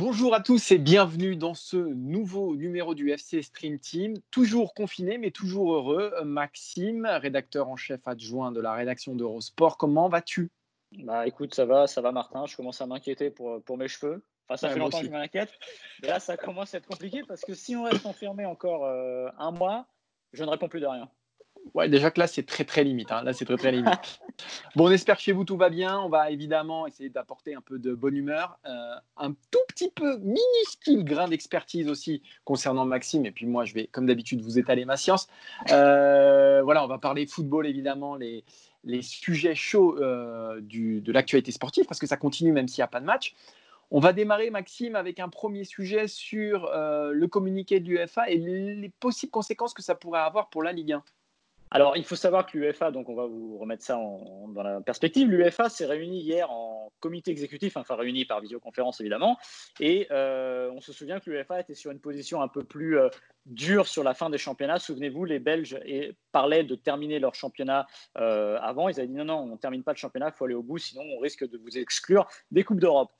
Bonjour à tous et bienvenue dans ce nouveau numéro du FC Stream Team. Toujours confiné mais toujours heureux. Maxime, rédacteur en chef adjoint de la rédaction d'Eurosport, comment vas-tu? Bah écoute, ça va, ça va Martin. Je commence à m'inquiéter pour, pour mes cheveux. Enfin, ça Ouais, fait longtemps que je m'inquiète. Mais là, ça commence à être compliqué parce que si on reste enfermé encore euh, un mois, je ne réponds plus de rien. Ouais, déjà que là, c'est très très limite. hein. Là, c'est très très limite. bon, on espère que chez vous tout va bien. On va évidemment essayer d'apporter un peu de bonne humeur, euh, un tout petit peu minuscule grain d'expertise aussi concernant Maxime. Et puis moi, je vais, comme d'habitude, vous étaler ma science. Euh, voilà, on va parler football évidemment, les, les sujets chauds euh, du, de l'actualité sportive parce que ça continue même s'il n'y a pas de match. On va démarrer, Maxime, avec un premier sujet sur le communiqué de l'UEFA et les possibles conséquences que ça pourrait avoir pour la Ligue 1. Alors, il faut savoir que l'UEFA, donc on va vous remettre ça dans la perspective, l'UEFA s'est réunie hier en comité exécutif, enfin réuni par visioconférence évidemment, et euh, on se souvient que l'UEFA était sur une position un peu plus euh, dure sur la fin des championnats. Souvenez-vous, les Belges et, parlaient de terminer leur championnat euh, avant. Ils avaient dit non, non, on ne termine pas le championnat, il faut aller au bout, sinon on risque de vous exclure des Coupes d'Europe.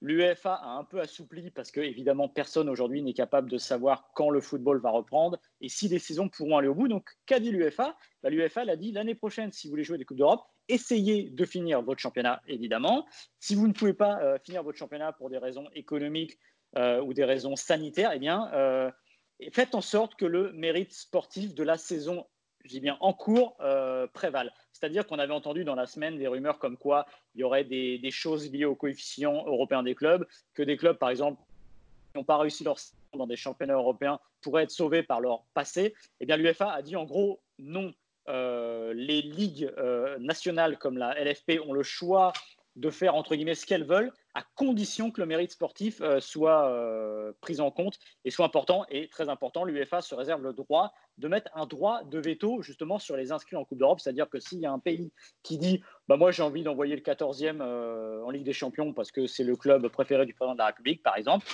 L'UEFA a un peu assoupli parce que, évidemment, personne aujourd'hui n'est capable de savoir quand le football va reprendre et si les saisons pourront aller au bout. Donc, qu'a dit l'UEFA bah, L'UEFA l'a dit l'année prochaine, si vous voulez jouer des Coupes d'Europe, essayez de finir votre championnat, évidemment. Si vous ne pouvez pas euh, finir votre championnat pour des raisons économiques euh, ou des raisons sanitaires, eh bien, euh, faites en sorte que le mérite sportif de la saison, je dis bien en cours, euh, prévale. C'est-à-dire qu'on avait entendu dans la semaine des rumeurs comme quoi il y aurait des, choses liées au coefficient européen des clubs, que des clubs, par exemple, qui n'ont pas réussi leur dans des championnats européens pourraient être sauvés par leur passé. Eh bien, l'UEFA a dit en gros non. Euh, les ligues euh, nationales comme la LFP ont le choix de faire entre guillemets ce qu'elles veulent, à condition que le mérite sportif euh, soit euh, pris en compte et soit important. Et très important, l'UEFA se réserve le droit de mettre un droit de veto justement sur les inscrits en Coupe d'Europe. C'est-à-dire que s'il y a un pays qui dit bah, Moi, j'ai envie d'envoyer le 14e euh, en Ligue des Champions parce que c'est le club préféré du président de la République, par exemple,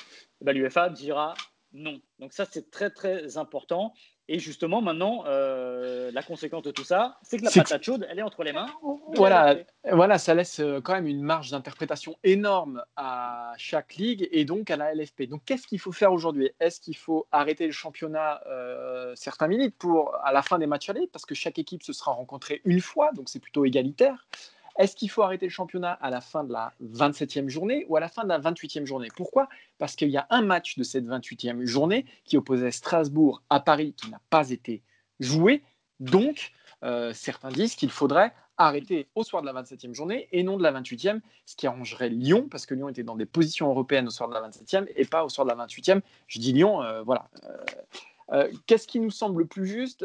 ben, l'UEFA dira non. Donc, ça, c'est très, très important. Et justement, maintenant, euh, la conséquence de tout ça, c'est que la patate chaude, elle est entre les mains. Voilà, voilà, ça laisse euh, quand même une marge d'interprétation énorme à chaque ligue et donc à la LFP. Donc, qu'est-ce qu'il faut faire aujourd'hui? Est-ce qu'il faut arrêter le championnat euh, certains minutes pour à la fin des matchs allés? Parce que chaque équipe se sera rencontrée une fois, donc c'est plutôt égalitaire. Est-ce qu'il faut arrêter le championnat à la fin de la 27e journée ou à la fin de la 28e journée? Pourquoi? Parce qu'il y a un match de cette 28e journée qui opposait Strasbourg à Paris qui n'a pas été joué. Donc, euh, certains disent qu'il faudrait arrêter au soir de la 27e journée et non de la 28e, ce qui arrangerait Lyon, parce que Lyon était dans des positions européennes au soir de la 27e et pas au soir de la 28e. Je dis Lyon, euh, voilà. Euh, Qu'est-ce qui nous semble le plus juste?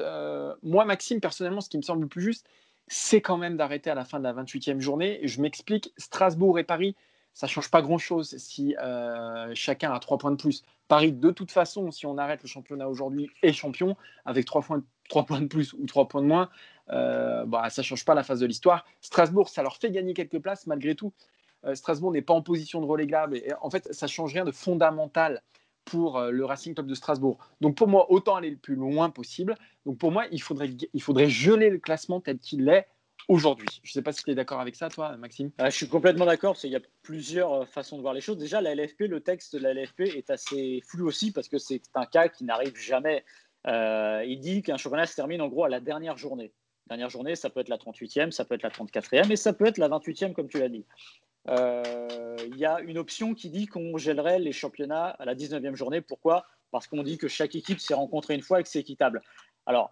Moi, Maxime, personnellement, ce qui me semble le plus juste, c'est quand même d'arrêter à la fin de la 28e journée. Je m'explique, Strasbourg et Paris, ça ne change pas grand-chose si euh, chacun a trois points de plus. Paris, de toute façon, si on arrête le championnat aujourd'hui, est champion avec trois points, trois points de plus ou trois points de moins. Euh, bah, ça ne change pas la phase de l'histoire. Strasbourg, ça leur fait gagner quelques places malgré tout. Euh, Strasbourg n'est pas en position de relégable. Et, en fait, ça ne change rien de fondamental pour euh, le Racing Club de Strasbourg. Donc pour moi, autant aller le plus loin possible. Donc pour moi, il faudrait, il faudrait geler le classement tel qu'il est aujourd'hui. Je ne sais pas si tu es d'accord avec ça, toi, Maxime. Ah, je suis complètement d'accord, parce qu'il y a plusieurs euh, façons de voir les choses. Déjà, la LFP, le texte de la LFP est assez flou aussi, parce que c'est un cas qui n'arrive jamais. Euh, il dit qu'un championnat se termine en gros à la dernière journée. Dernière journée, ça peut être la 38e, ça peut être la 34e, et ça peut être la 28e, comme tu l'as dit. Euh, Il y a une option qui dit qu'on gèlerait les championnats à la 19e journée. Pourquoi? Parce qu'on dit que chaque équipe s'est rencontrée une fois et que c'est équitable. Alors,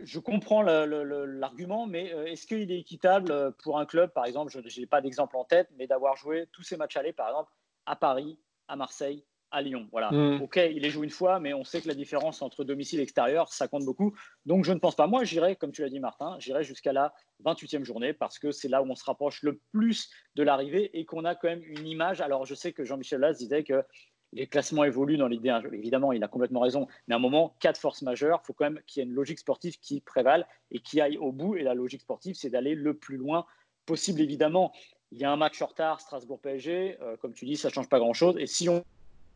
je comprends l'argument, mais euh, est-ce qu'il est équitable euh, pour un club, par exemple, je n'ai pas d'exemple en tête, mais d'avoir joué tous ces matchs allés, par exemple, à Paris, à Marseille, à Lyon. Voilà. Mm. Ok, il les joue une fois, mais on sait que la différence entre domicile et extérieur, ça compte beaucoup. Donc je ne pense pas. Moi, j'irai, comme tu l'as dit, Martin, j'irai jusqu'à la 28e journée parce que c'est là où on se rapproche le plus de l'arrivée et qu'on a quand même une image. Alors je sais que Jean-Michel Las disait que les classements évoluent dans l'idée. Évidemment, il a complètement raison. Mais à un moment, quatre forces majeures, il faut quand même qu'il y ait une logique sportive qui prévale et qui aille au bout. Et la logique sportive, c'est d'aller le plus loin possible, évidemment. Il y a un match en retard, Strasbourg-PSG. Euh, comme tu dis, ça ne change pas grand-chose. Et si on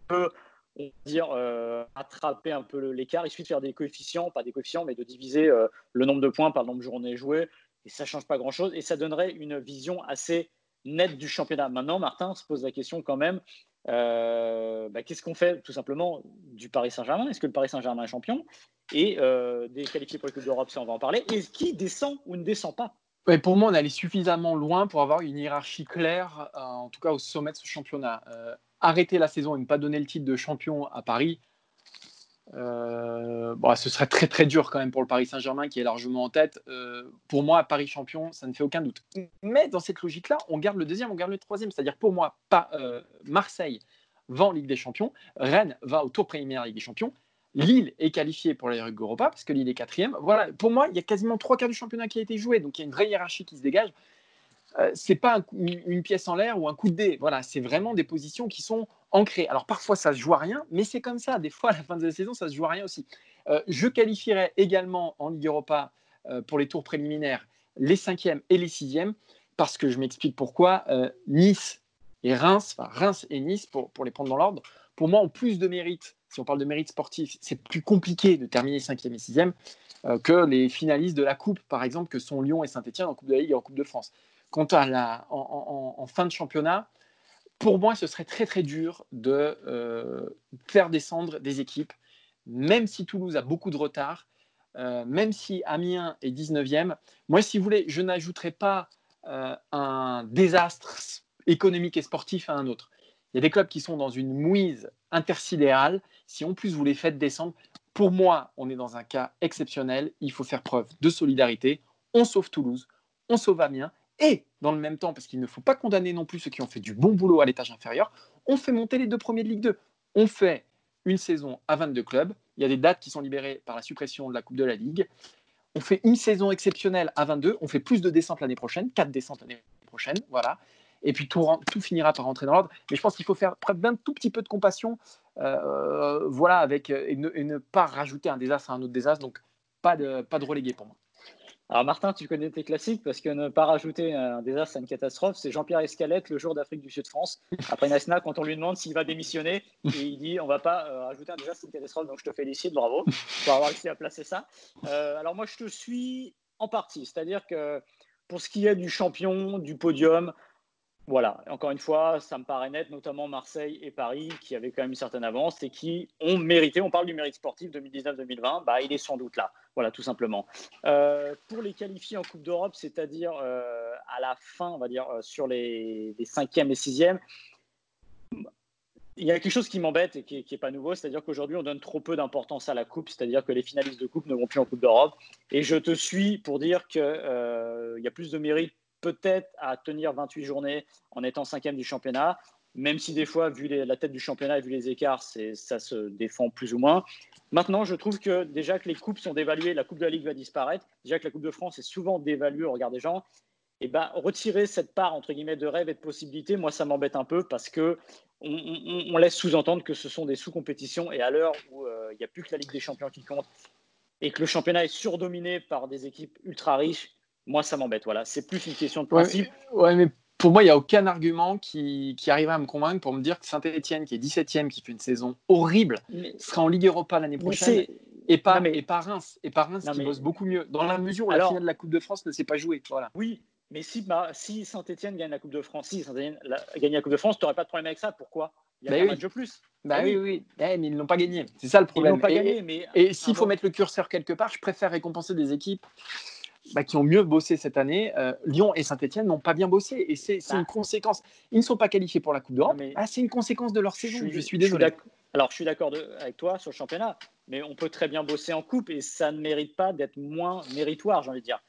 peut on dire euh, attraper un peu l'écart, il suffit de faire des coefficients, pas des coefficients, mais de diviser euh, le nombre de points par le nombre de journées jouées. Et ça ne change pas grand-chose. Et ça donnerait une vision assez nette du championnat. Maintenant, Martin se pose la question quand même euh, bah, qu'est-ce qu'on fait tout simplement du Paris Saint-Germain? Est-ce que le Paris Saint-Germain est champion? Et des qualifiés pour les Coupe d'Europe, si on va en parler. Et qui descend ou ne descend pas? Pour moi, on est allé suffisamment loin pour avoir une hiérarchie claire, en tout cas au sommet de ce championnat. Arrêter la saison et ne pas donner le titre de champion à Paris, euh, bon, ce serait très très dur quand même pour le Paris Saint-Germain qui est largement en tête. Euh, pour moi, Paris champion, ça ne fait aucun doute. Mais dans cette logique-là, on garde le deuxième, on garde le troisième. C'est-à-dire pour moi, pas, euh, Marseille va en Ligue des Champions, Rennes va au tour préliminaire Ligue des Champions, Lille est qualifié pour la Ligue Europa parce que Lille est quatrième. Voilà, pour moi, il y a quasiment trois quarts du championnat qui a été joué, donc il y a une vraie hiérarchie qui se dégage. Euh, c'est pas une, pièce en l'air ou un coup de dé. Voilà, c'est vraiment des positions qui sont ancrées. Alors parfois ça se joue à rien, mais c'est comme ça. Des fois à la fin de la saison ça se joue à rien aussi. Euh, je qualifierais également en Ligue Europa euh, pour les tours préliminaires les cinquièmes et les sixièmes parce que je m'explique pourquoi. nice et Reims, Reims et Nice pour, pour les prendre dans l'ordre, pour moi ont plus de mérite. Si on parle de mérite sportif, c'est plus compliqué de terminer cinquième et sixième que les finalistes de la Coupe, par exemple, que sont Lyon et Saint-Etienne en Coupe de la Ligue et en Coupe de France. Quant à la, fin de championnat, pour moi, ce serait très très dur de euh, faire descendre des équipes, même si Toulouse a beaucoup de retard, euh, même si Amiens est 19e. Moi, si vous voulez, je n'ajouterai pas euh, un désastre économique et sportif à un autre. Il y a des clubs qui sont dans une mouise intersidérale. Si en plus vous les faites descendre, pour moi, on est dans un cas exceptionnel. Il faut faire preuve de solidarité. On sauve Toulouse, on sauve Amiens et dans le même temps, parce qu'il ne faut pas condamner non plus ceux qui ont fait du bon boulot à l'étage inférieur, on fait monter les deux premiers de Ligue 2. On fait une saison à 22 clubs. Il y a des dates qui sont libérées par la suppression de la Coupe de la Ligue. On fait une saison exceptionnelle à 22. On fait plus de descentes l'année prochaine, quatre descentes l'année prochaine. Voilà. Et puis tout, finira par rentrer dans l'ordre. Mais je pense qu'il faut faire preuve d'un tout petit peu de compassion. Euh, voilà, avec, et ne, et, ne, pas rajouter un désastre à un autre désastre. Donc, pas de, pas de relégué pour moi. Alors Martin, tu connais tes classiques parce que ne pas rajouter un désastre à une catastrophe, c'est Jean-Pierre Escalette le jour d'Afrique du Sud-France. Après Nasna, quand on lui demande s'il va démissionner, il dit on va pas euh, rajouter un désastre à une catastrophe, donc je te félicite, bravo pour avoir réussi à placer ça. Euh, alors moi je te suis en partie, c'est-à-dire que pour ce qui est du champion, du podium, voilà, encore une fois, ça me paraît net, notamment Marseille et Paris, qui avaient quand même une certaine avance et qui ont mérité, on parle du mérite sportif 2019-2020, bah, il est sans doute là, voilà, tout simplement. Euh, pour les qualifiés en Coupe d'Europe, c'est-à-dire euh, à la fin, on va dire, euh, sur les, les cinquièmes et sixièmes, il y a quelque chose qui m'embête et qui n'est pas nouveau, c'est-à-dire qu'aujourd'hui, on donne trop peu d'importance à la Coupe, c'est-à-dire que les finalistes de Coupe ne vont plus en Coupe d'Europe. Et je te suis pour dire qu'il y a plus de mérite peut-être à tenir 28 journées en étant cinquième du championnat, même si des fois, vu la tête du championnat et vu les écarts, ça se défend plus ou moins. Maintenant, je trouve que déjà que les coupes sont dévaluées, la Coupe de la Ligue va disparaître, déjà que la Coupe de France est souvent dévaluée au regard des gens, et eh ben, retirer cette part entre guillemets de rêve et de possibilité, moi ça m'embête un peu parce que on, laisse sous-entendre que ce sont des sous-compétitions et à l'heure où euh, il n'y a plus que la Ligue des Champions qui compte et que le championnat est surdominé par des équipes ultra riches, moi, ça m'embête. Voilà, c'est plus une question de principe. Ouais, mais pour moi, il n'y a aucun argument qui, qui, arrive à me convaincre pour me dire que Saint-Etienne, qui est 17e, qui fait une saison horrible, sera en Ligue Europa l'année prochaine. Et pas, mais... et pas Reims, et pas Reims qui bosse beaucoup mieux. Dans la mesure où la finale de la Coupe de France ne s'est pas jouée. Voilà. Oui, mais si, si Saint-Etienne gagne la Coupe de France, si Saint-Etienne gagne la Coupe de France, tu n'aurais pas de problème avec ça. Pourquoi? Il y a bah un match de plus. Bah ah oui, oui, eh, mais ils n'ont pas gagné. C'est ça le problème. Ils n'ont pas et, gagné. Mais... Et s'il faut mettre le curseur quelque part, je préfère récompenser des équipes bah, qui ont mieux bossé cette année. Euh, Lyon et Saint-Etienne n'ont pas bien bossé et c'est une bah. conséquence. Ils ne sont pas qualifiés pour la Coupe d'Europe. Ah, c'est une conséquence de leur saison. Je, suis désolé. Alors, je suis d'accord avec toi sur le championnat, mais on peut très bien bosser en Coupe et ça ne mérite pas d'être moins méritoire, j'ai envie de dire.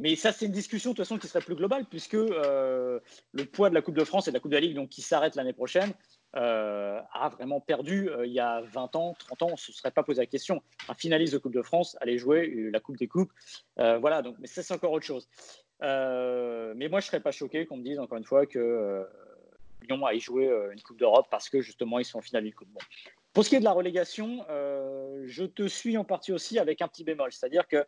Mais ça, c'est une discussion de toute façon qui serait plus globale puisque euh, le poids de la Coupe de France et de la Coupe de la Ligue, donc qui s'arrête l'année prochaine, a vraiment perdu il y a 20 ans, 30 ans, on ne se serait pas posé la question. Un finaliste de Coupe de France allait jouer la Coupe des Coupes. voilà, donc, mais ça, c'est encore autre chose. mais moi, je ne serais pas choqué qu'on me dise encore une fois que Lyon aille jouer une Coupe d'Europe parce que justement, ils sont en finale de Coupe. Pour ce qui est de la relégation, je te suis en partie aussi avec un petit bémol. C'est-à-dire que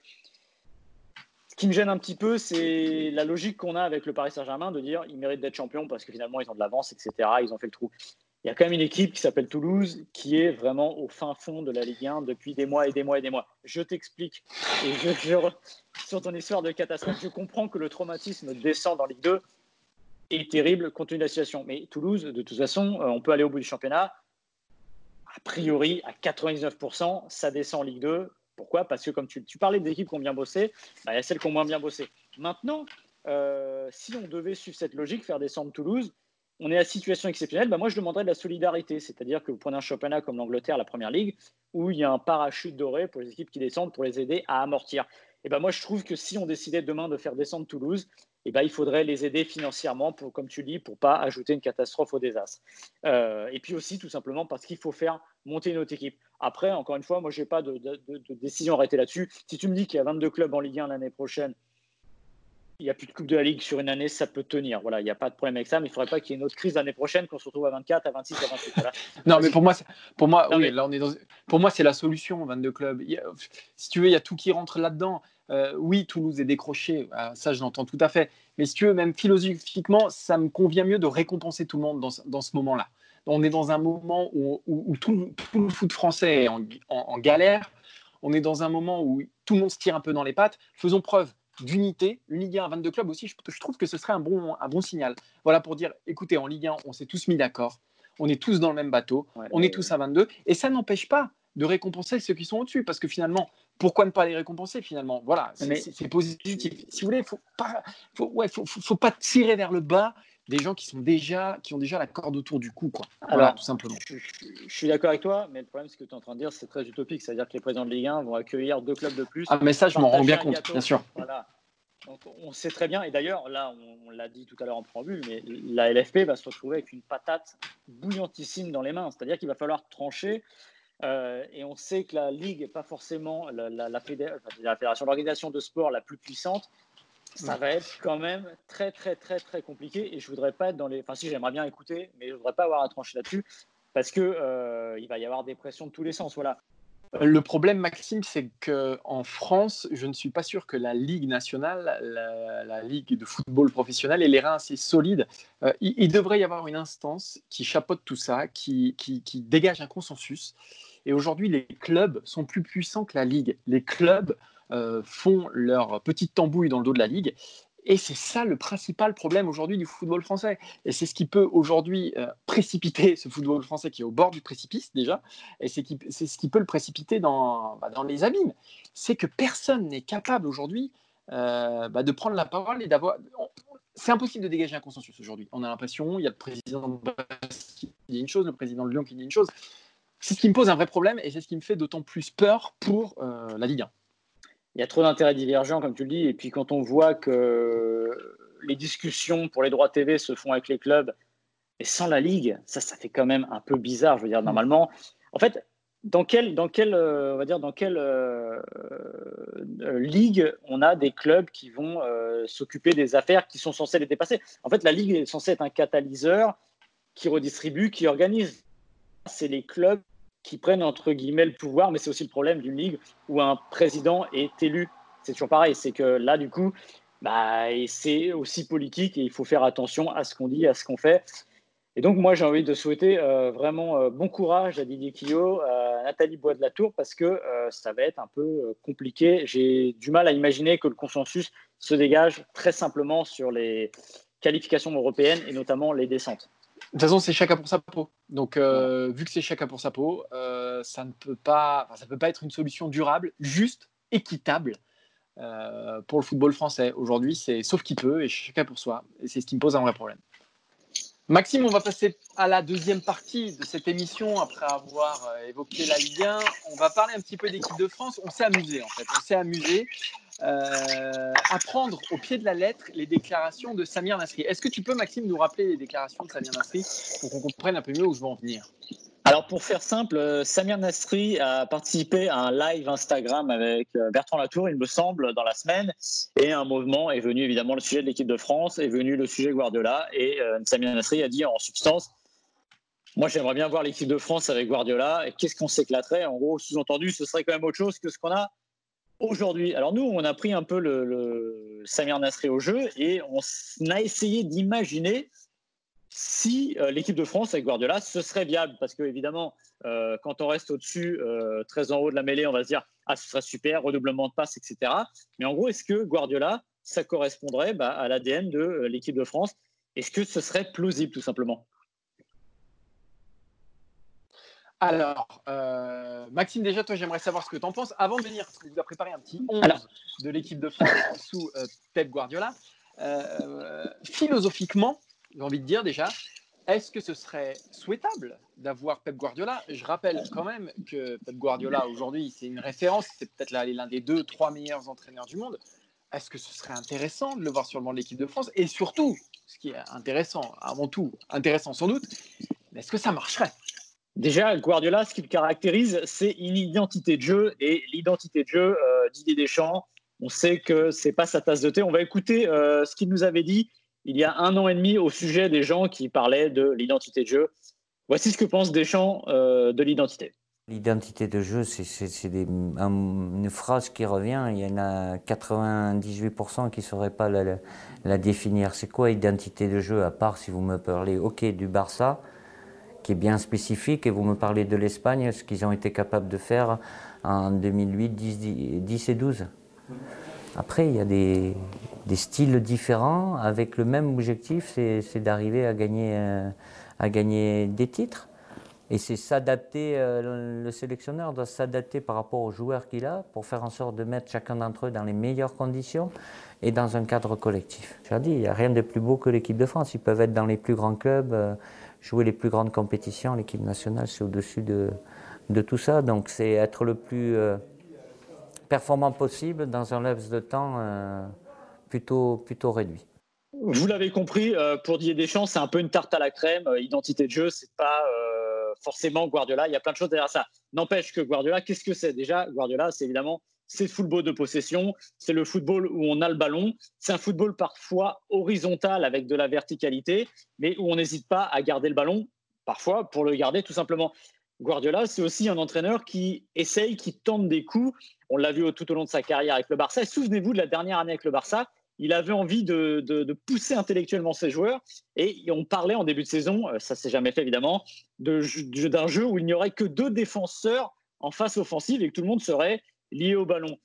ce qui me gêne un petit peu, c'est la logique qu'on a avec le Paris Saint-Germain de dire ils méritent d'être champions parce que finalement ils ont de l'avance, etc. Ils ont fait le trou. Il y a quand même une équipe qui s'appelle Toulouse qui est vraiment au fin fond de la Ligue 1 depuis des mois et des mois et des mois. Je t'explique. Et je, sur ton histoire de catastrophe, je comprends que le traumatisme descend dans Ligue 2 est terrible compte tenu de la situation. Mais Toulouse, de toute façon, euh, on peut aller au bout du championnat. A priori, à 99%, ça descend en Ligue 2. Pourquoi? Parce que comme tu, parlais des équipes qui ont bien bossé, bah, il y a celles qui ont moins bien bossé. Maintenant, euh, si on devait suivre cette logique, faire descendre Toulouse, on est à situation exceptionnelle, bah moi je demanderais de la solidarité, c'est-à-dire que vous prenez un championnat comme l'Angleterre, la Première Ligue, où il y a un parachute doré pour les équipes qui descendent pour les aider à amortir. Et ben moi je trouve que si on décidait demain de faire descendre Toulouse, et ben il faudrait les aider financièrement, comme tu dis, pour pas ajouter une catastrophe au désastre. Euh, et puis aussi tout simplement parce qu'il faut faire monter une autre équipe. Après, encore une fois, moi, je n'ai pas de, décision arrêtée là-dessus. Si tu me dis qu'il y a 22 clubs en Ligue 1 l'année prochaine, il n'y a plus de Coupe de la Ligue sur une année, ça peut tenir. Voilà, il n'y a pas de problème avec ça, mais il ne faudrait pas qu'il y ait une autre crise l'année prochaine, qu'on se retrouve à 24, à 26, à 28. non, mais pour moi, pour moi, oui, là, on est dans... pour moi, c'est la solution, 22 clubs. si tu veux, il y a tout qui rentre là-dedans. Euh, oui, Toulouse est décroché, ah, ça je l'entends tout à fait. Mais si tu veux, même philosophiquement, ça me convient mieux de récompenser tout le monde dans, dans ce moment-là on est dans un moment où, tout, le foot français est en, galère. On est dans un moment où tout le monde se tire un peu dans les pattes. Faisons preuve d'unité. Une Ligue 1 à 22 clubs aussi, je, trouve que ce serait un bon, un bon signal. Voilà pour dire, écoutez, en Ligue 1, on s'est tous mis d'accord. On est tous dans le même bateau. on est tous à 22. Et ça n'empêche pas de récompenser ceux qui sont au-dessus. Parce que finalement, pourquoi ne pas les récompenser finalement? Voilà, c'est positif. Si vous voulez, il ne faut pas tirer vers le bas des gens qui sont déjà qui ont déjà la corde autour du cou, quoi. Alors, tout simplement. Je, suis d'accord avec toi, mais le problème, ce que tu es en train de dire, c'est très utopique. C'est-à-dire que les présidents de Ligue 1 vont accueillir deux clubs de plus. Ah, mais ça, je m'en rends bien compte, bien sûr. Voilà. Donc, on sait très bien, et d'ailleurs, là, on, l'a dit tout à l'heure en préambule, mais la LFP va se retrouver avec une patate bouillantissime dans les mains. C'est-à-dire qu'il va falloir trancher. Euh, et on sait que la Ligue n'est pas forcément la, la, la fédération d'organisation de sport la plus puissante, ça va être quand même très, très, très, très compliqué. Et je voudrais pas être dans les. Enfin, si, j'aimerais bien écouter, mais je voudrais pas avoir à trancher là-dessus parce que euh, il va y avoir des pressions de tous les sens. Voilà. Le problème, Maxime, c'est qu'en France, je ne suis pas sûr que la Ligue nationale, la, Ligue de football professionnel, ait les reins assez solides. Euh, il, devrait y avoir une instance qui chapeaute tout ça, qui, qui, qui dégage un consensus. Et aujourd'hui, les clubs sont plus puissants que la Ligue. Les clubs font leur petite tambouille dans le dos de la Ligue. Et c'est ça le principal problème aujourd'hui du football français. Et c'est ce qui peut aujourd'hui euh, précipiter ce football français qui est au bord du précipice déjà. Et c'est ce qui peut le précipiter dans, bah, dans les abîmes. C'est que personne n'est capable aujourd'hui euh, bah, de prendre la parole et d'avoir. C'est impossible de dégager un consensus aujourd'hui. On a l'impression, il y a le président de qui dit une chose, le président de Lyon qui dit une chose. C'est ce qui me pose un vrai problème et c'est ce qui me fait d'autant plus peur pour la Ligue 1 il y a trop d'intérêts divergents, comme tu le dis. Et puis quand on voit que les discussions pour les droits TV se font avec les clubs et sans la ligue, ça, ça fait quand même un peu bizarre. Je veux dire, normalement, en fait, dans quelle, dans quelle, euh, on va dire, dans quelle euh, euh, ligue on a des clubs qui vont s'occuper des affaires qui sont censées les dépasser? En fait, la ligue est censée être un catalyseur qui redistribue, qui organise. C'est les clubs qui prennent entre guillemets le pouvoir, mais c'est aussi le problème d'une ligue où un président est élu. C'est toujours pareil, c'est que là, du coup, bah, c'est aussi politique et il faut faire attention à ce qu'on dit, à ce qu'on fait. Et donc, moi, j'ai envie de souhaiter euh, vraiment euh, bon courage à Didier Quillot, à Nathalie Bois de la Tour, parce que euh, ça va être un peu compliqué. J'ai du mal à imaginer que le consensus se dégage très simplement sur les qualifications européennes et notamment les descentes. De toute façon, c'est chacun pour sa peau. Donc, euh, vu que c'est chacun pour sa peau, euh, ça ne peut pas, ça peut pas être une solution durable, juste, équitable euh, pour le football français. Aujourd'hui, c'est sauf qui peut et chacun pour soi. Et c'est ce qui me pose un vrai problème. Maxime, on va passer à la deuxième partie de cette émission après avoir évoqué la Ligue 1. On va parler un petit peu d'équipe de France. On s'est amusé en fait. On s'est amusé. apprendre au pied de la lettre les déclarations de Samir Nasri. Est-ce que tu peux, Maxime, nous rappeler les déclarations de Samir Nasri pour qu'on comprenne un peu mieux où je veux en venir? Alors pour faire simple, euh, Samir Nasri a participé à un live Instagram avec euh, Bertrand Latour, il me semble, dans la semaine, et un mouvement est venu évidemment le sujet de l'équipe de France, est venu le sujet Guardiola, et euh, Samir Nasri a dit en substance, moi j'aimerais bien voir l'équipe de France avec Guardiola, et qu'est-ce qu'on s'éclaterait? En gros, sous-entendu, ce serait quand même autre chose que ce qu'on a aujourd'hui. Alors nous, on a pris un peu le Samir Nasri au jeu, et on a essayé d'imaginer si euh, l'équipe de France avec Guardiola, ce serait viable. Parce que, évidemment, euh, quand on reste au-dessus, euh, très en haut de la mêlée, on va se dire Ah, ce serait super, redoublement de passes, etc. Mais en gros, est-ce que Guardiola, ça correspondrait bah, à l'ADN de l'équipe de France? Est-ce que ce serait plausible, tout simplement? Alors, Maxime, déjà, toi, j'aimerais savoir ce que tu en penses. Avant de venir, parce que vous avez préparé un petit 11 de l'équipe de France sous Pep Guardiola. philosophiquement, j'ai envie de dire déjà, est-ce que ce serait souhaitable d'avoir Pep Guardiola? Je rappelle quand même que Pep Guardiola, aujourd'hui, c'est une référence, c'est peut-être l'un des deux, trois meilleurs entraîneurs du monde. Est-ce que ce serait intéressant de le voir sur le banc de l'équipe de France? Et surtout, ce qui est intéressant, avant tout, intéressant sans doute, est-ce que ça marcherait? Déjà, Guardiola, ce qui le caractérise, c'est une identité de jeu. Et l'identité de jeu euh, d'Idée Deschamps, on sait que c'est pas sa tasse de thé. On va écouter euh, ce qu'il nous avait dit il y a un an et demi au sujet des gens qui parlaient de l'identité de jeu. Voici ce que pense Deschamps euh, de l'identité. L'identité de jeu, c'est une phrase qui revient. Il y en a 98% qui ne sauraient pas la, définir. C'est quoi identité de jeu, à part si vous me parlez, ok, du Barça, qui est bien spécifique, et vous me parlez de l'Espagne, ce qu'ils ont été capables de faire en 2008, 10, 10 et 12. Après, il y a des, styles différents avec le même objectif, c'est d'arriver à gagner, euh, à gagner des titres. Et c'est s'adapter, euh, le sélectionneur doit s'adapter par rapport aux joueurs qu'il a pour faire en sorte de mettre chacun d'entre eux dans les meilleures conditions et dans un cadre collectif. Je dit, il n'y a rien de plus beau que l'équipe de France. Ils peuvent être dans les plus grands clubs, euh, jouer les plus grandes compétitions. L'équipe nationale, c'est au-dessus de, de, tout ça. Donc c'est être le plus performant possible dans un laps de temps euh, plutôt, plutôt réduit. Vous l'avez compris, euh, pour Didier Deschamps, c'est un peu une tarte à la crème. Euh, identité de jeu, c'est pas forcément Guardiola. Il y a plein de choses derrière ça. N'empêche que Guardiola, qu'est-ce que c'est? Déjà, Guardiola, c'est évidemment c'est le football de possession, c'est le football où on a le ballon, c'est un football parfois horizontal avec de la verticalité, mais où on n'hésite pas à garder le ballon, parfois pour le garder tout simplement. Guardiola, c'est aussi un entraîneur qui essaye, qui tente des coups. On l'a vu tout au long de sa carrière avec le Barça. Souvenez-vous de la dernière année avec le Barça. Il avait envie de, pousser intellectuellement ses joueurs et on parlait en début de saison, euh, ça s'est jamais fait évidemment, d'un jeu où il n'y aurait que deux défenseurs en face offensive et que tout le monde serait lié au ballon.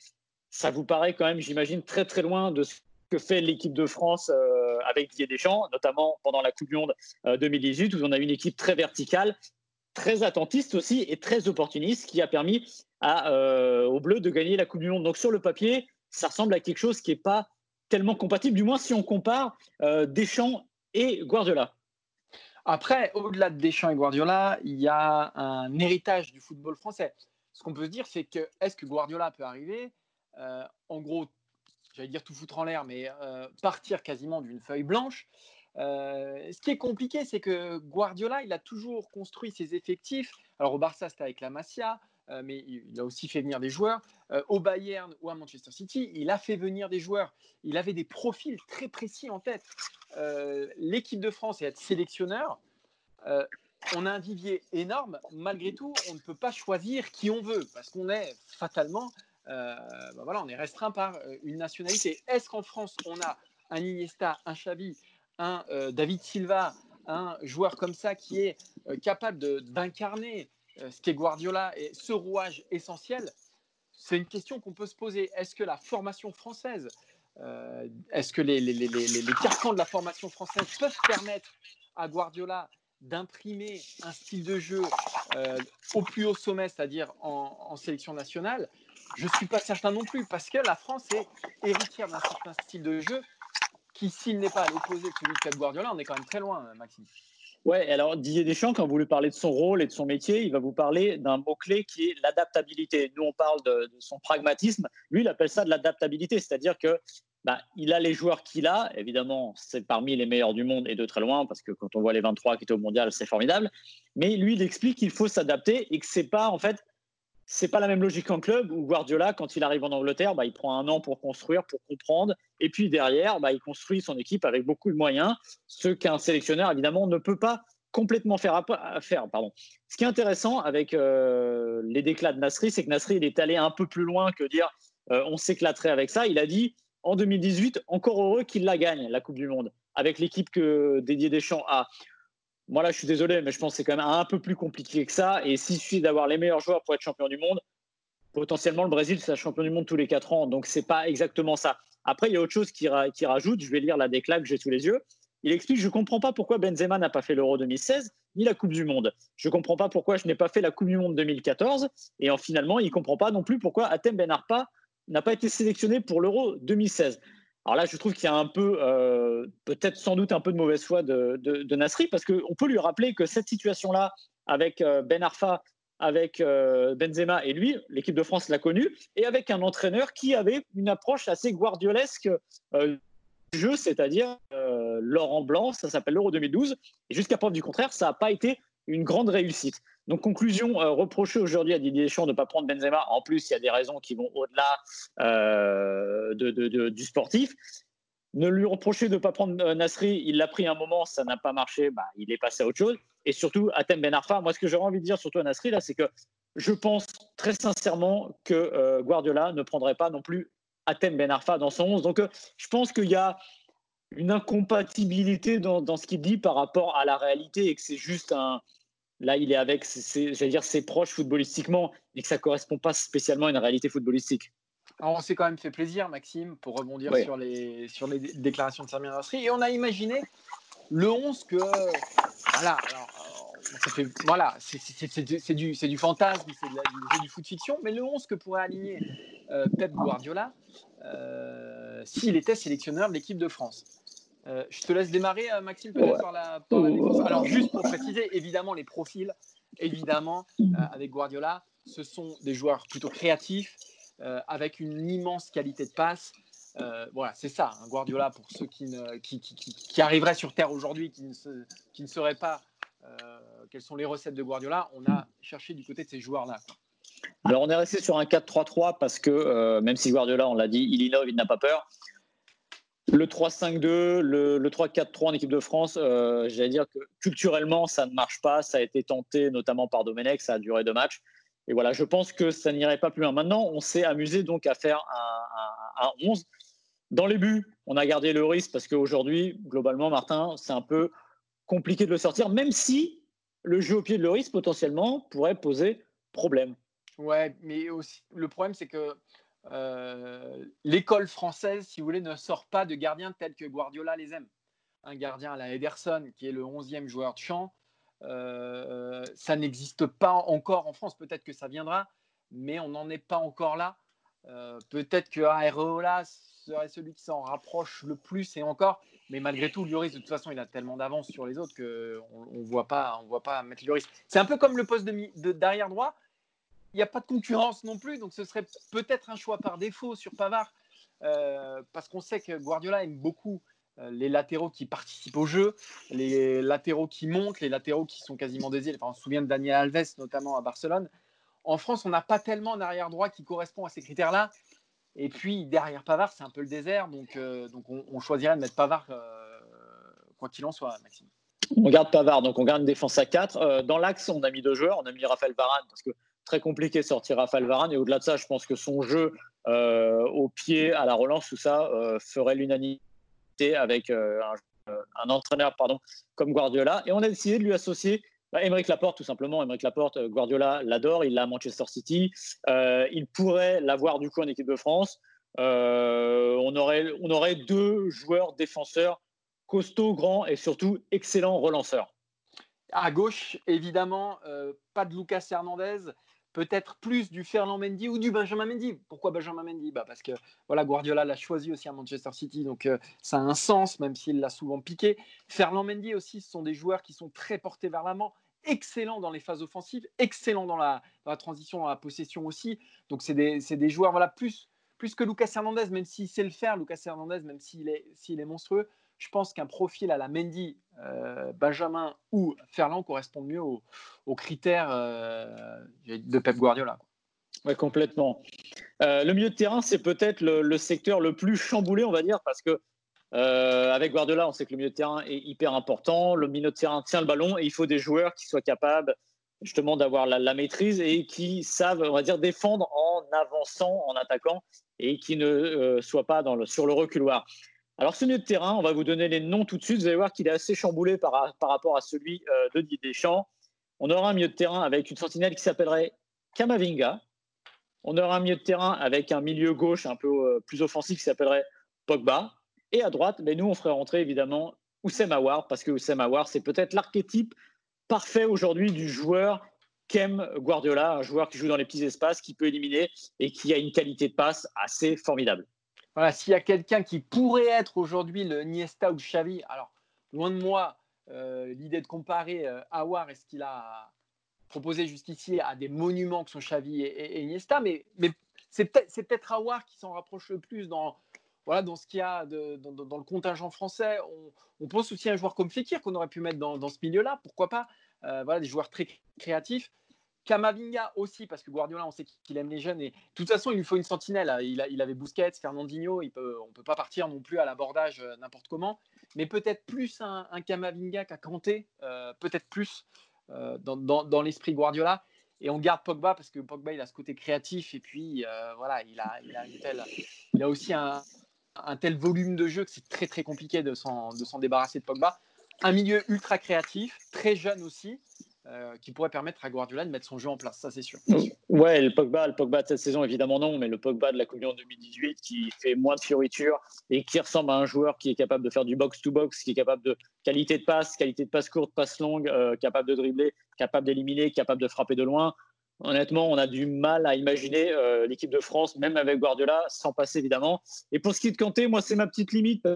Ça vous paraît quand même, j'imagine, très très loin de ce que fait l'équipe de France euh, avec Didier Deschamps, notamment pendant la Coupe du Monde 2018, euh, où on a une équipe très verticale très attentiste aussi et très opportuniste qui a permis euh, aux Bleus de gagner la Coupe du Monde. Donc sur le papier, ça ressemble à quelque chose qui n'est pas tellement compatible, du moins si on compare euh, Deschamps et Guardiola. Après, au-delà de Deschamps et Guardiola, il y a un héritage du football français. Ce qu'on peut se dire, c'est que est-ce que Guardiola peut arriver, euh, en gros, j'allais dire tout foutre en l'air, mais partir quasiment d'une feuille blanche ce qui est compliqué, c'est que Guardiola, il a toujours construit ses effectifs. Alors au Barça, c'était avec la Masia, mais il a aussi fait venir des joueurs. Au Bayern ou à Manchester City, il a fait venir des joueurs. Il avait des profils très précis en tête. L'équipe de France et être sélectionneur, on a un vivier énorme. Malgré tout, on ne peut pas choisir qui on veut parce qu'on est fatalement, bah voilà, on est restreint par une nationalité. Est-ce qu'en France, on a un Iniesta, un Xavi, un euh, David Silva, un joueur comme ça qui est euh, capable d'incarner euh, ce qu'est Guardiola et ce rouage essentiel, c'est une question qu'on peut se poser. Est-ce que la formation française, est-ce que les, les, carcans de la formation française peuvent permettre à Guardiola d'imprimer un style de jeu au plus haut sommet, c'est-à-dire en, en, sélection nationale? Je ne suis pas certain non plus, parce que la France est héritière d'un certain style de jeu qui, s'il n'est pas à l'opposé de celui de Pep Guardiola, on est quand même très loin, Maxime. Ouais, alors Didier Deschamps, quand vous lui parlez de son rôle et de son métier, il va vous parler d'un mot-clé qui est l'adaptabilité. Nous, on parle de, son pragmatisme. Lui, il appelle ça de l'adaptabilité, c'est-à-dire que bah, il a les joueurs qu'il a. Évidemment, c'est parmi les meilleurs du monde et de très loin, parce que quand on voit les 23 qui étaient au mondial, c'est formidable. Mais lui, il explique qu'il faut s'adapter et que c'est pas, en fait, c'est pas la même logique en club où Guardiola, quand il arrive en Angleterre, bah, il prend un an pour construire, pour comprendre, et puis derrière, bah, il construit son équipe avec beaucoup de moyens, ce qu'un sélectionneur évidemment ne peut pas complètement faire. pardon. Ce qui est intéressant avec euh, les déclats de Nasri, c'est que Nasri il est allé un peu plus loin que dire euh, on s'éclaterait avec ça. Il a dit en 2018, encore heureux qu'il la gagne, la Coupe du Monde, avec l'équipe que Didier Deschamps a. Moi, là, je suis désolé, mais je pense que c'est quand même un peu plus compliqué que ça. Et s'il suffit d'avoir les meilleurs joueurs pour être champion du monde, potentiellement, le Brésil, c'est champion du monde tous les quatre ans. Donc, c'est pas exactement ça. Après, il y a autre chose qui, rajoute. Je vais lire la déclat que j'ai sous les yeux. Il explique Je ne comprends pas pourquoi Benzema n'a pas fait l'Euro 2016 ni la Coupe du Monde. Je ne comprends pas pourquoi je n'ai pas fait la Coupe du Monde 2014. Et en, finalement, il ne comprend pas non plus pourquoi Atem Ben Arpa n'a pas été sélectionné pour l'Euro 2016. Alors là, je trouve qu'il y a un peu, euh, peut-être sans doute un peu de mauvaise foi de, Nasri, parce qu'on peut lui rappeler que cette situation-là, avec euh, Ben Arfa, avec euh, Benzema et lui, l'équipe de France l'a connu, et avec un entraîneur qui avait une approche assez guardiolesque du jeu, c'est-à-dire Laurent Blanc, ça s'appelle l'Euro 2012, et jusqu'à preuve du contraire, ça n'a pas été une grande réussite. Donc, conclusion, euh, reprocher aujourd'hui à Didier Deschamps de ne pas prendre Benzema. En plus, il y a des raisons qui vont au-delà euh, de, du sportif. Ne lui reprocher de ne pas prendre euh, Nasri, il l'a pris un moment, ça n'a pas marché, bah, il est passé à autre chose. Et surtout, Atem Ben Arfa, moi, ce que j'aurais envie de dire surtout à Nasri, là, c'est que je pense très sincèrement que Guardiola ne prendrait pas non plus Atem Ben Arfa dans son 11. Donc, je pense qu'il y a une incompatibilité dans, dans ce qu'il dit par rapport à la réalité et que c'est juste un, Là, il est avec, j'allais dire, ses proches footballistiquement et que ça ne correspond pas spécialement à une réalité footballistique. Alors, on s'est quand même fait plaisir, Maxime, pour rebondir sur, les, sur les déclarations de Samir Nasri. Et on a imaginé le 11 que. Voilà, voilà c'est du, du, fantasme, c'est du, foot fiction, mais le 11 que pourrait aligner euh, Pep Guardiola euh, s'il était sélectionneur de l'équipe de France. Euh, je te laisse démarrer, euh, Maxime, peut-être par, la, défense. Alors, juste pour préciser, évidemment, les profils, évidemment, euh, avec Guardiola, ce sont des joueurs plutôt créatifs, avec une immense qualité de passe. voilà, c'est ça, un Guardiola, pour ceux qui, ne, qui, qui, qui arriveraient sur Terre aujourd'hui, qui, ne qui ne sauraient pas quelles sont les recettes de Guardiola, on a cherché du côté de ces joueurs-là. Alors, on est resté sur un 4-3-3 parce que, même si Guardiola, on l'a dit, il innove, il n'a pas peur. Le 3-5-2, le, 3-4-3 en équipe de France, euh, j'allais dire que culturellement, ça ne marche pas. Ça a été tenté notamment par Domenech, ça a duré deux matchs. Et voilà, je pense que ça n'irait pas plus loin. Maintenant, on s'est amusé donc à faire un, 11. Dans les buts, on a gardé le risque parce qu'aujourd'hui, globalement, Martin, c'est un peu compliqué de le sortir, même si le jeu au pied de Loris potentiellement pourrait poser problème. Ouais, mais aussi, le problème, c'est que euh, l'école française, si vous voulez, ne sort pas de gardiens tels que Guardiola les aime. Un gardien à la Ederson, qui est le 11e joueur de champ, euh, ça n'existe pas encore en France. Peut-être que ça viendra, mais on n'en est pas encore là. Euh, peut-être que Areola serait celui qui s'en rapproche le plus et encore. Mais malgré tout, Lloris, de toute façon, il a tellement d'avance sur les autres qu'on ne voit, pas, voit pas mettre Lloris. C'est un peu comme le poste de, d'arrière droit il n'y a pas de concurrence non plus, donc ce serait peut-être un choix par défaut sur Pavard, euh, parce qu'on sait que Guardiola aime beaucoup euh, les latéraux qui participent au jeu, les latéraux qui montent, les latéraux qui sont quasiment des on se souvient de Daniel Alves, notamment à Barcelone. En France, on n'a pas tellement d'arrière droit qui correspond à ces critères-là. Et puis, derrière Pavard, c'est un peu le désert, donc, euh, donc on, choisirait de mettre Pavard quoi qu'il en soit, Maxime. On garde Pavard, donc on garde une défense à 4. dans l'axe, on a mis deux joueurs. On a mis Raphaël Varane parce que très compliqué de sortir Raphaël Varane. Et au-delà de ça, je pense que son jeu euh, au pied, à la relance, tout ça, euh, ferait l'unanimité avec euh, un, entraîneur pardon, comme Guardiola. Et on a décidé de lui associer bah, Laporte, tout simplement. Émeric Laporte, Guardiola l'adore, il l'a à Manchester City. il pourrait l'avoir du coup en équipe de France. on, aurait, on aurait deux joueurs défenseurs costauds, grands et surtout excellents relanceurs. À gauche, évidemment, pas de Lucas Hernandez peut-être plus du Ferland Mendy ou du Benjamin Mendy. Pourquoi Benjamin Mendy? Bah Parce que voilà, Guardiola l'a choisi aussi à Manchester City, donc euh, ça a un sens, même s'il l'a souvent piqué. Ferland Mendy aussi, ce sont des joueurs qui sont très portés vers l'avant, excellents dans les phases offensives, excellents dans la, transition à la possession aussi. Donc c'est des, des, joueurs voilà, plus, plus que Lucas Hernandez, même s'il sait le faire, Lucas Hernandez, même s'il est, s'il est monstrueux je pense qu'un profil à la Mendy, euh, Benjamin ou Ferland correspond mieux aux, critères euh, de Pep Guardiola. Oui, complètement. Euh, le milieu de terrain, c'est peut-être le, secteur le plus chamboulé, on va dire, parce que avec Guardiola, on sait que le milieu de terrain est hyper important. Le milieu de terrain tient le ballon et il faut des joueurs qui soient capables justement d'avoir la, maîtrise et qui savent, on va dire, défendre en avançant, en attaquant et qui ne soient pas sur le reculoir. Alors, ce milieu de terrain, on va vous donner les noms tout de suite. Vous allez voir qu'il est assez chamboulé par, rapport à celui euh, de Didier Deschamps. On aura un milieu de terrain avec une sentinelle qui s'appellerait Kamavinga. On aura un milieu de terrain avec un milieu gauche un peu euh, plus offensif qui s'appellerait Pogba. Et à droite, mais ben, nous, on ferait rentrer évidemment Oussem Aouar, parce que Oussem Aouar, c'est peut-être l'archétype parfait aujourd'hui du joueur qu'aime Guardiola, un joueur qui joue dans les petits espaces, qui peut éliminer et qui a une qualité de passe assez formidable. Voilà, s'il y a quelqu'un qui pourrait être aujourd'hui le Niesta ou le Xavi, alors loin de moi euh, l'idée de comparer euh, Awar et ce qu'il a proposé jusqu'ici à des monuments que sont Xavi et, Iniesta, mais, c'est peut-être peut Awar qui s'en rapproche le plus dans, voilà, dans ce qu'il y a dans, le contingent français. On, pense aussi à un joueur comme Fekir qu'on aurait pu mettre dans, dans ce milieu-là, pourquoi pas euh, voilà, Des joueurs très créatifs. Kamavinga aussi, parce que Guardiola, on sait qu'il aime les jeunes. Et de toute façon, il lui faut une sentinelle. Il, il avait Busquets, Fernandinho. On ne peut pas partir non plus à l'abordage euh, n'importe comment. Mais peut-être plus un, un Kamavinga qu'un Kanté. Euh, peut-être plus euh, dans, l'esprit Guardiola. Et on garde Pogba parce que Pogba, il a ce côté créatif. Et puis, voilà, il a, il, a il a aussi un, un, tel volume de jeu que c'est très, très compliqué de s'en débarrasser de Pogba. Un milieu ultra créatif, très jeune aussi. Euh, qui pourrait permettre à Guardiola de mettre son jeu en place, ça c'est sûr. Ouais, le Pogba, le Pogba de cette saison évidemment non, mais le Pogba de la Coupe du Monde 2018 qui fait moins de fioritures et qui ressemble à un joueur qui est capable de faire du box to box, qui est capable de qualité de passe, qualité de passe courte, passe longue, euh, capable de dribbler, capable d'éliminer, capable de frapper de loin. Honnêtement, on a du mal à imaginer euh, l'équipe de France, même avec Guardiola, sans passer évidemment. Et pour ce qui est de Kanté, moi c'est ma petite limite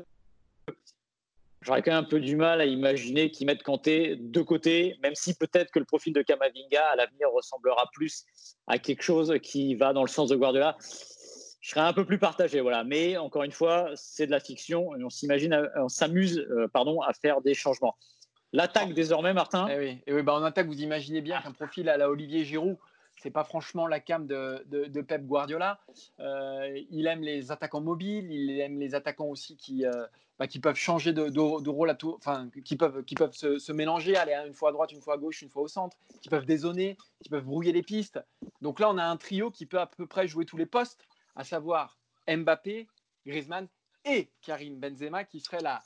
J'aurais quand même un peu du mal à imaginer qu'ils mettent Kanté de côté, même si peut-être que le profil de Kamavinga à l'avenir ressemblera plus à quelque chose qui va dans le sens de Guardiola. Je serais un peu plus partagé, voilà. Mais encore une fois, c'est de la fiction et on s'imagine, on s'amuse, euh, pardon, à faire des changements. L'attaque désormais, Martin? Eh oui, eh oui bah en attaque, vous imaginez bien qu'un profil à la Olivier Giroud, c'est pas franchement la cam de, Pep Guardiola. Euh, il aime les attaquants mobiles, il aime les attaquants aussi qui, euh, bah, qui peuvent changer de, rôle à tout, enfin qui peuvent, qui peuvent se, mélanger, aller une fois à droite, une fois à gauche, une fois au centre, qui peuvent dézoner, qui peuvent brouiller les pistes. Donc là, on a un trio qui peut à peu près jouer tous les postes, à savoir Mbappé, Griezmann et Karim Benzema, qui serait la,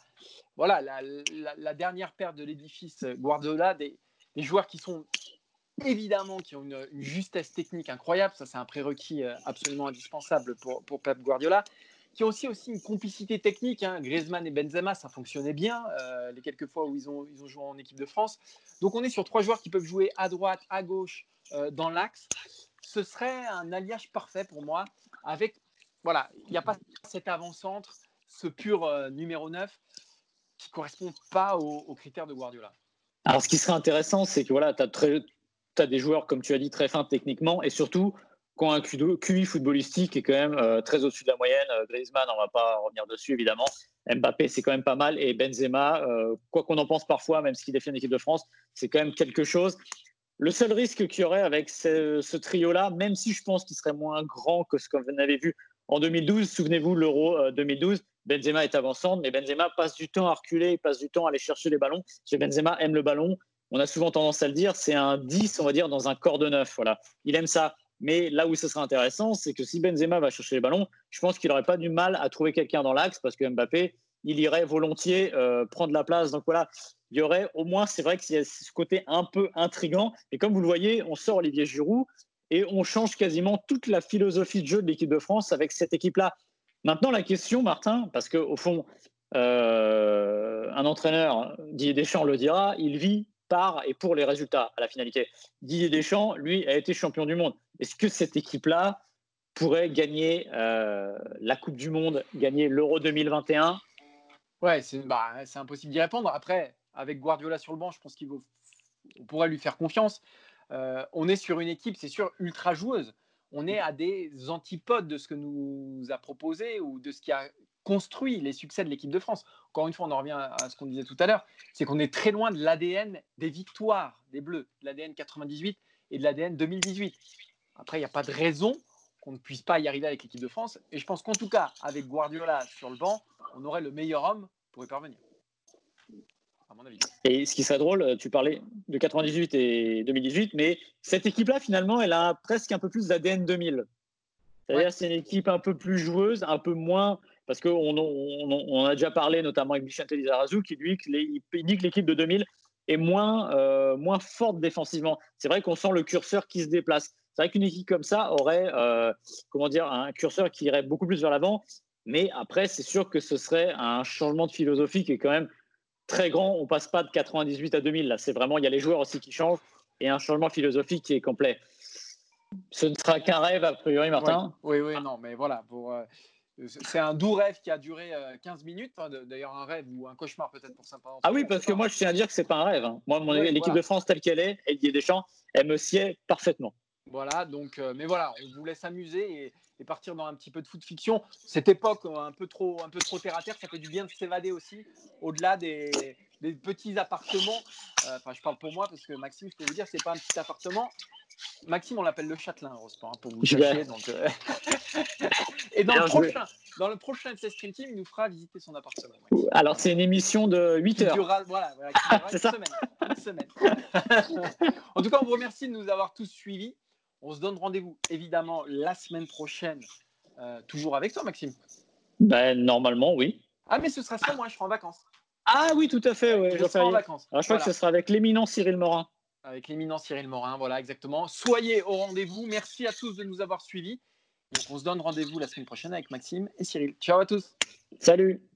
voilà, la, dernière paire de l'édifice Guardiola, des joueurs qui sont évidemment qui ont une, justesse technique incroyable, ça c'est un prérequis euh, absolument indispensable pour, pour, Pep Guardiola, qui ont aussi, aussi une complicité technique. Hein. Griezmann et Benzema, ça fonctionnait bien euh, les quelques fois où ils ont, ils ont joué en équipe de France. Donc on est sur trois joueurs qui peuvent jouer à droite, à gauche, euh, dans l'axe. Ce serait un alliage parfait pour moi avec, voilà, il n'y a pas cet avant-centre, ce pur numéro 9 qui correspond pas aux, critères de Guardiola. Alors, ce qui serait intéressant, c'est que voilà, tu as très, tu des joueurs, comme tu as dit, très fins techniquement et surtout qui ont un QI footballistique qui est quand même euh, très au-dessus de la moyenne. Euh, Griezmann, on ne va pas revenir dessus évidemment. Mbappé, c'est quand même pas mal. Et Benzema, euh, quoi qu'on en pense parfois, même s'il défie l'équipe de France, c'est quand même quelque chose. Le seul risque qu'il y aurait avec ce, trio-là, même si je pense qu'il serait moins grand que ce qu'on avait vu en 2012, souvenez-vous, l'Euro 2012, Benzema est avançant, mais Benzema passe du temps à reculer, il passe du temps à aller chercher les ballons. Benzema aime le ballon, on a souvent tendance à le dire, c'est un 10, on va dire, dans un corps de neuf. Voilà. Il aime ça. Mais là où ce sera intéressant, c'est que si Benzema va chercher les ballons, je pense qu'il n'aurait pas du mal à trouver quelqu'un dans l'axe parce que Mbappé, il irait volontiers euh, prendre la place. Donc voilà, il y aurait au moins, c'est vrai qu'il y a ce côté un peu intrigant. Et comme vous le voyez, on sort Olivier Giroud et on change quasiment toute la philosophie de jeu de l'équipe de France avec cette équipe-là. Maintenant, la question, Martin, parce qu'au fond, euh, un entraîneur, Didier Deschamps le dira, il vit par et pour les résultats à la finalité. Didier Deschamps, lui, a été champion du monde. Est-ce que cette équipe-là pourrait gagner euh, la Coupe du Monde, gagner l'Euro 2021 Ouais, bah, c'est impossible d'y répondre. Après, avec Guardiola sur le banc, je pense qu'il on pourrait lui faire confiance. Euh, on est sur une équipe, c'est sûr, ultra joueuse. On est à des antipodes de ce que nous a proposé ou de ce qui a construit les succès de l'équipe de France. Encore une fois, on en revient à ce qu'on disait tout à l'heure, c'est qu'on est très loin de l'ADN des victoires des Bleus, de l'ADN 98 et de l'ADN 2018. Après, il n'y a pas de raison qu'on ne puisse pas y arriver avec l'équipe de France. Et je pense qu'en tout cas, avec Guardiola sur le banc, on aurait le meilleur homme pour y parvenir. Et ce qui serait drôle, tu parlais de 98 et 2018, mais cette équipe-là, finalement, elle a presque un peu plus d'ADN 2000. C'est-à-dire c'est une équipe un peu plus joueuse, un peu moins. Parce qu'on on, a déjà parlé, notamment avec Michel Lizarazu, qui lui il dit que l'équipe de 2000 est moins, euh, moins forte défensivement. C'est vrai qu'on sent le curseur qui se déplace. C'est vrai qu'une équipe comme ça aurait euh, comment dire, un curseur qui irait beaucoup plus vers l'avant. Mais après, c'est sûr que ce serait un changement de philosophie qui est quand même très grand. On passe pas de 98 à 2000. Là, c'est vraiment, il y a les joueurs aussi qui changent et un changement philosophique qui est complet. Ce ne sera qu'un rêve, a priori, Martin. Oui, oui, non, mais voilà. Pour, euh, c'est un doux rêve qui a duré 15 euh, minutes. D'ailleurs, un rêve ou un cauchemar peut-être pour certains. Ah oui, parce que moi, je tiens à dire que c'est pas un rêve. Hein. Moi, mon l'équipe de France telle qu'elle est, Didier Deschamps, elle me sied parfaitement. Voilà, donc, euh, mais voilà, on vous laisse amuser et, partir dans un petit peu de foot fiction. Cette époque euh, un peu trop, un peu trop terre à terre, ça fait du bien de s'évader aussi, au-delà des, petits appartements. Euh, enfin, je parle pour moi parce que Maxime, je peux vous dire, c'est pas un petit appartement. Maxime, on l'appelle le Châtelain, heureusement, hein, pour vous chercher. Donc, et dans le, prochain, dans le prochain Stream Team, il nous fera visiter son appartement. Alors, c'est une émission de 8 heures. voilà, voilà une, semaine, une semaine. en tout cas, on vous remercie de nous avoir tous suivis. On se donne rendez-vous évidemment la semaine prochaine, euh, toujours avec toi, Maxime. Ben, normalement, oui. Ah, mais ce sera ça, moi, je serai en vacances. Ah oui, tout à fait, ouais, je serai en vacances. je crois que ce sera avec l'éminent Cyril Morin. Avec l'éminent Cyril Morin, voilà, exactement. Soyez au rendez-vous. Merci à tous de nous avoir suivis. on se donne rendez-vous la semaine prochaine avec Maxime et Cyril. Ciao à tous. Salut.